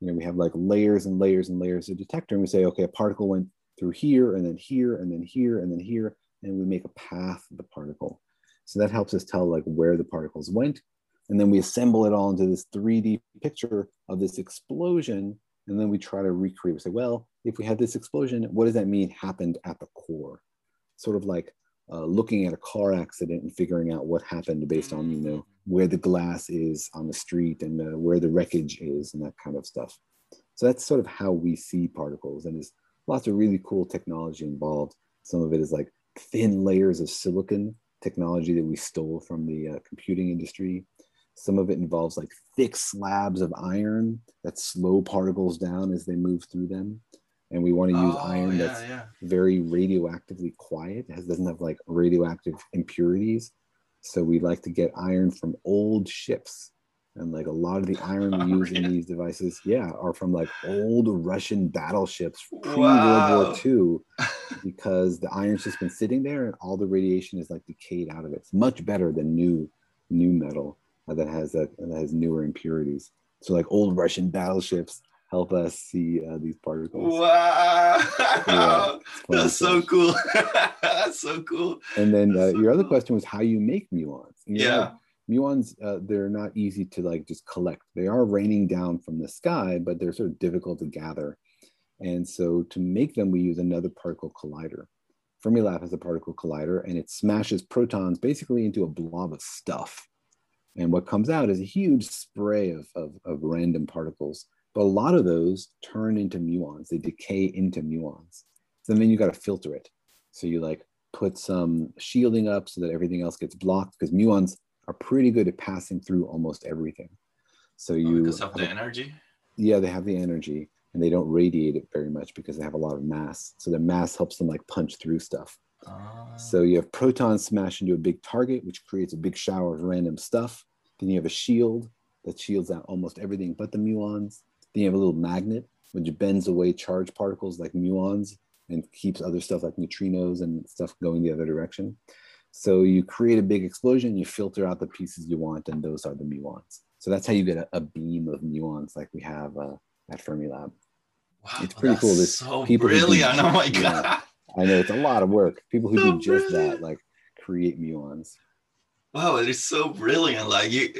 You know we have like layers and layers and layers of detector and we say okay a particle went through here and then here and then here and then here and we make a path of the particle. So that helps us tell like where the particles went. And then we assemble it all into this 3d picture of this explosion and then we try to recreate, we say, well, if we had this explosion, what does that mean happened at the core? Sort of like uh, looking at a car accident and figuring out what happened based on, you know, where the glass is on the street and uh, where the wreckage is and that kind of stuff. So that's sort of how we see particles. And there's lots of really cool technology involved. Some of it is like thin layers of silicon technology that we stole from the uh, computing industry. Some of it involves like thick slabs of iron that slow particles down as they move through them. And we want to use oh, iron yeah, that's yeah. very radioactively quiet, it doesn't have like radioactive impurities. So we like to get iron from old ships. And like a lot of the iron we oh, use in these devices, yeah, are from like old Russian battleships pre World War II, because the iron's just been sitting there and all the radiation is like decayed out of it. It's much better than new new metal that has that, that has newer impurities. So like old Russian battleships help us see uh, these particles. Wow, yeah, that's so cool. that's so cool. And then uh, so your other question was how you make muons. yeah. muons, uh, they're not easy to like just collect. They are raining down from the sky, but they're sort of difficult to gather. And so to make them, we use another particle collider. Fermilab has a particle collider and it smashes protons basically into a blob of stuff. And what comes out is a huge spray of, of, of random particles. But a lot of those turn into muons, they decay into muons. So then you got to filter it. So you like put some shielding up so that everything else gets blocked because muons are pretty good at passing through almost everything. So oh, you oh, because of the energy. Yeah, they have the energy and they don't radiate it very much because they have a lot of mass. So the mass helps them like punch through stuff. Uh, so you have protons smash into a big target, which creates a big shower of random stuff. Then you have a shield that shields out almost everything but the muons. Then you have a little magnet which bends away charged particles like muons and keeps other stuff like neutrinos and stuff going the other direction. So you create a big explosion, you filter out the pieces you want, and those are the muons. So that's how you get a, a beam of muons like we have uh, at Fermilab. Wow, it's pretty cool. There's so people brilliant. Oh my God. I know it's a lot of work. People who so do just brilliant. that, like create muons. Wow, it is so brilliant. Like you,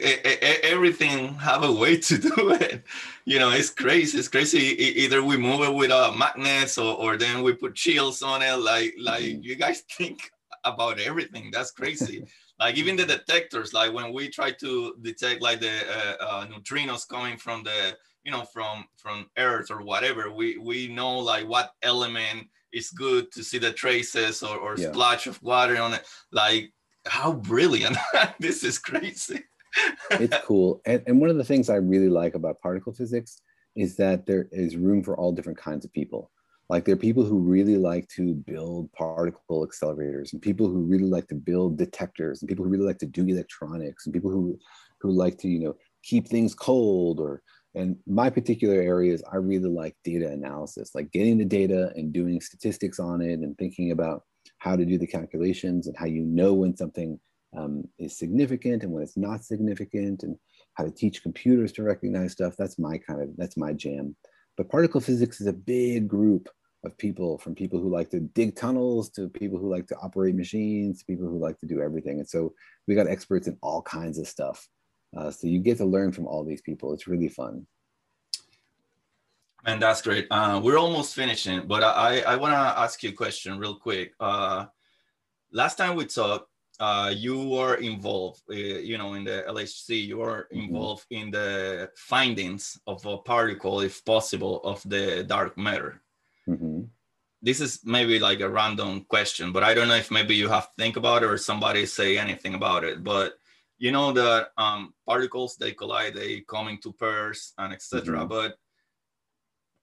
everything have a way to do it. You know, it's crazy. It's crazy. Either we move it with uh, magnets or, or then we put shields on it. Like, like mm-hmm. you guys think about everything. That's crazy. like even the detectors, like when we try to detect like the uh, uh, neutrinos coming from the you know from from earth or whatever we we know like what element is good to see the traces or, or yeah. splash of water on it. Like how brilliant. This is crazy. It's cool. And, and one of the things i really like about particle physics is that there is room for all different kinds of people. Like there are people who really like to build particle accelerators and people who really like to build detectors and people who really like to do electronics and people who who like to you know keep things cold or and my particular areas, I really like data analysis, like getting the data and doing statistics on it and thinking about how to do the calculations and how you know when something um, is significant and when it's not significant and how to teach computers to recognize stuff. That's my kind of, that's my jam. But particle physics is a big group of people from people who like to dig tunnels to people who like to operate machines to people who like to do everything. And so we got experts in all kinds of stuff. Uh, so you get to learn from all these people. It's really fun. And that's great. Uh, we're almost finishing, but I, I want to ask you a question real quick. Uh, last time we talked, uh, you were involved, uh, you know, in the LHC, you were mm-hmm. involved mm-hmm. in the findings of a particle, if possible, of the dark matter. Mm-hmm. This is maybe like a random question, but I don't know if maybe you have to think about it or somebody say anything about it. But you know that um, particles they collide, they come into pairs and etc. Mm-hmm. But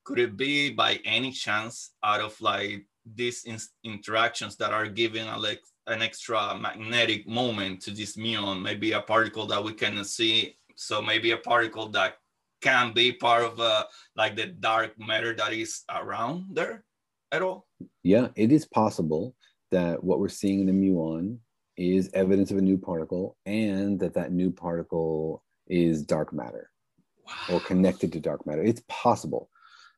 could it be by any chance out of like these in- interactions that are giving a, like an extra magnetic moment to this muon? Maybe a particle that we cannot see. So maybe a particle that can be part of uh, like the dark matter that is around there at all? Yeah, it is possible that what we're seeing in the muon is evidence of a new particle and that that new particle is dark matter wow. or connected to dark matter. It's possible.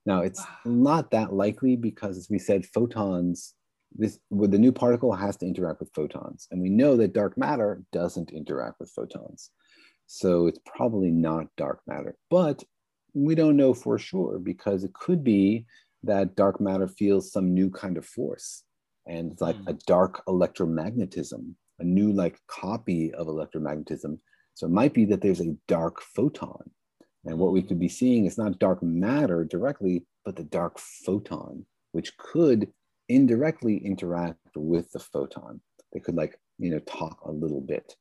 Now, it's wow. not that likely because, as we said, photons, this with the new particle has to interact with photons. And we know that dark matter doesn't interact with photons. So it's probably not dark matter. But we don't know for sure because it could be that dark matter feels some new kind of force and it's like mm. a dark electromagnetism a new like copy of electromagnetism. So it might be that there's a dark photon. And what we could be seeing is not dark matter directly, but the dark photon, which could indirectly interact with the photon. They could like, you know, talk a little bit.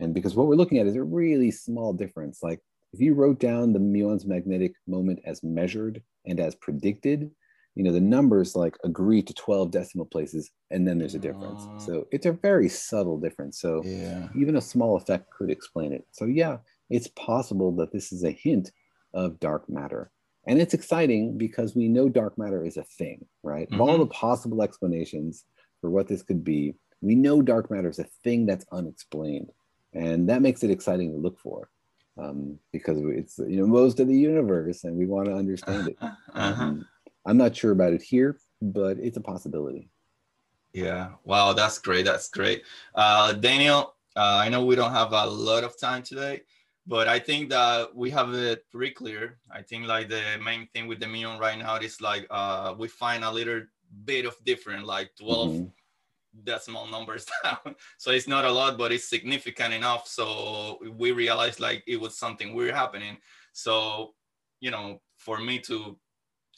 And because what we're looking at is a really small difference. Like if you wrote down the muon's magnetic moment as measured and as predicted, you know the numbers like agree to 12 decimal places and then there's a difference. Uh, so it's a very subtle difference. So yeah. even a small effect could explain it. So yeah it's possible that this is a hint of dark matter. And it's exciting because we know dark matter is a thing right? Mm-hmm. of all the possible explanations for what this could be we know dark matter is a thing that's unexplained. And that makes it exciting to look for um, because it's you know most of the universe and we want to understand it. Uh-huh. um, I'm not sure about it here, but it's a possibility. Yeah. Wow. That's great. That's great. Uh, Daniel, uh, I know we don't have a lot of time today, but I think that we have it pretty clear. I think like the main thing with the muon right now is like uh, we find a little bit of different, like 12 mm-hmm. decimal numbers down. so it's not a lot, but it's significant enough. So we realized like it was something weird happening. So, you know, for me to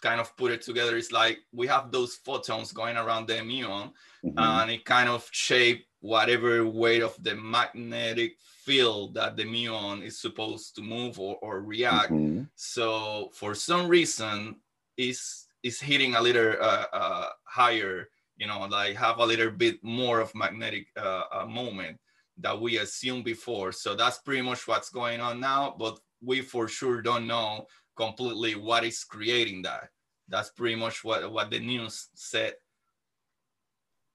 kind of put it together, it's like we have those photons going around the muon mm-hmm. and it kind of shape whatever weight of the magnetic field that the muon is supposed to move or, or react. Mm-hmm. So for some reason, is is hitting a little uh, uh, higher you know, like have a little bit more of magnetic uh, uh, moment that we assumed before. So that's pretty much what's going on now, but we for sure don't know completely what is creating that. That's pretty much what, what the news said.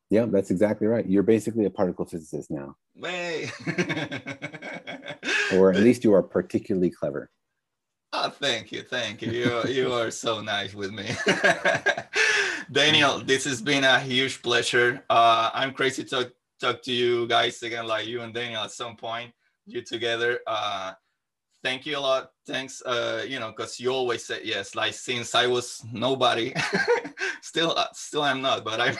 Yeah, that's exactly right. You're basically a particle physicist now. Hey. or at least you are particularly clever. Oh, thank you, thank you. You you are so nice with me. Daniel, this has been a huge pleasure. Uh, I'm crazy to talk to you guys again, like you and Daniel at some point, you together. Uh, thank you a lot. Thanks, uh, you know, because you always said yes. Like since I was nobody, still, uh, still I'm not, but I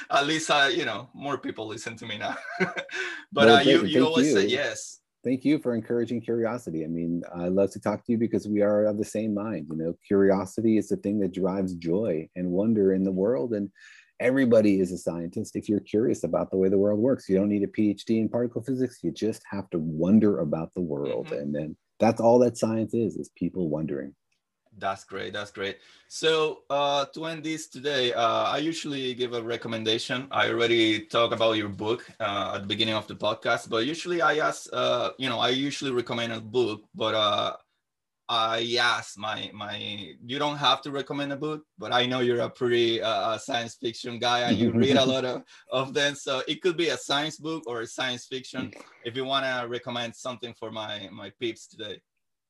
at least, uh, you know, more people listen to me now. but well, uh, you, you always you. say yes thank you for encouraging curiosity. I mean, I love to talk to you because we are of the same mind. You know, curiosity is the thing that drives joy and wonder in the world. And everybody is a scientist if you're curious about the way the world works. You don't need a PhD in particle physics. You just have to wonder about the world. Mm-hmm. And then that's all that science is, is people wondering. That's great. That's great. So uh, to end this today, uh, I usually give a recommendation. I already talked about your book uh, at the beginning of the podcast, but usually I ask, uh, you know, I usually recommend a book, but uh, ask my my. You don't have to recommend a book, but I know you're a pretty uh, science fiction guy and you read a lot of, of them. So it could be a science book or a science fiction. If you want to recommend something for my my peeps today.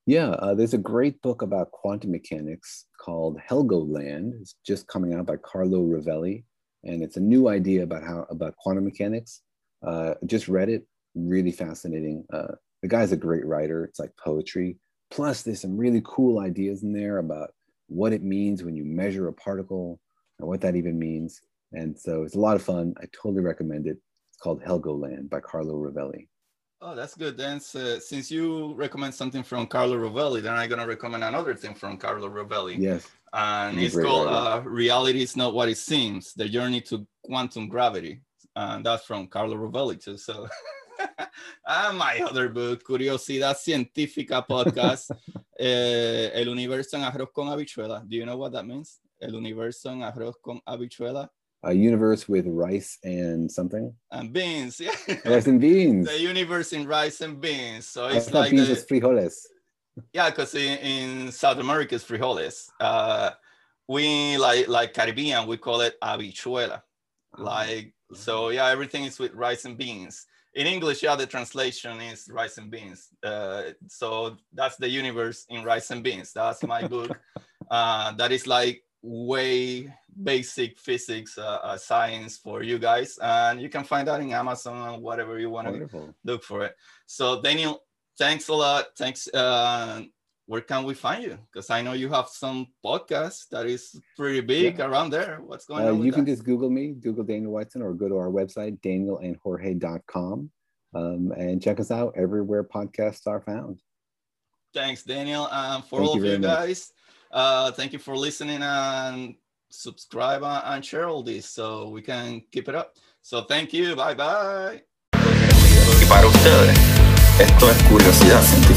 Yeah, uh, there's a great book about quantum mechanics called Helgoland. It's just coming out by Carlo Rovelli, and it's a new idea about how about quantum mechanics. Uh, just read it, really fascinating. Uh, the guy's a great writer. It's like poetry. Plus, there's some really cool ideas in there about what it means when you measure a particle and what that even means. And so it's a lot of fun. I totally recommend it. It's called Helgoland by Carlo Rovelli. Oh, that's good. Then, uh, since you recommend something from Carlo Rovelli, then I'm gonna recommend another thing from Carlo Rovelli. Yes. And it's called uh, "Reality Is Not What It Seems: The Journey to Quantum Gravity," and that's from Carlo Rovelli too. So, ah, my other book, Curiosidad Científica Podcast, eh, El Universo en Arroz con Habichuela. Do you know what that means? El Universo en Arroz con Habichuela. A universe with rice and something? And beans yeah. Rice and beans. The universe in rice and beans. So it's like beans the, is frijoles. Yeah because in, in south america it's frijoles. Uh we like like caribbean we call it habichuela. Oh. like so yeah everything is with rice and beans in english yeah the translation is rice and beans. Uh, so that's the universe in rice and beans. That's my book. Uh, that is like way basic physics uh, uh, science for you guys. And you can find that in amazon whatever you want to look for it. So daniel thanks a lot. Thanks uh, where can we find you because i know you have some podcast that is pretty big yeah. around there what's going uh, on you can that? just google me google daniel whiteson or go to our website danielandjorge.com um, and check us out everywhere podcasts are found thanks daniel um, for Thank all you of you guys uh, thank you for listening and subscribe and share all this so we can keep it up. So thank you. Bye bye. Y para ustedes, esto es curiosidad científica.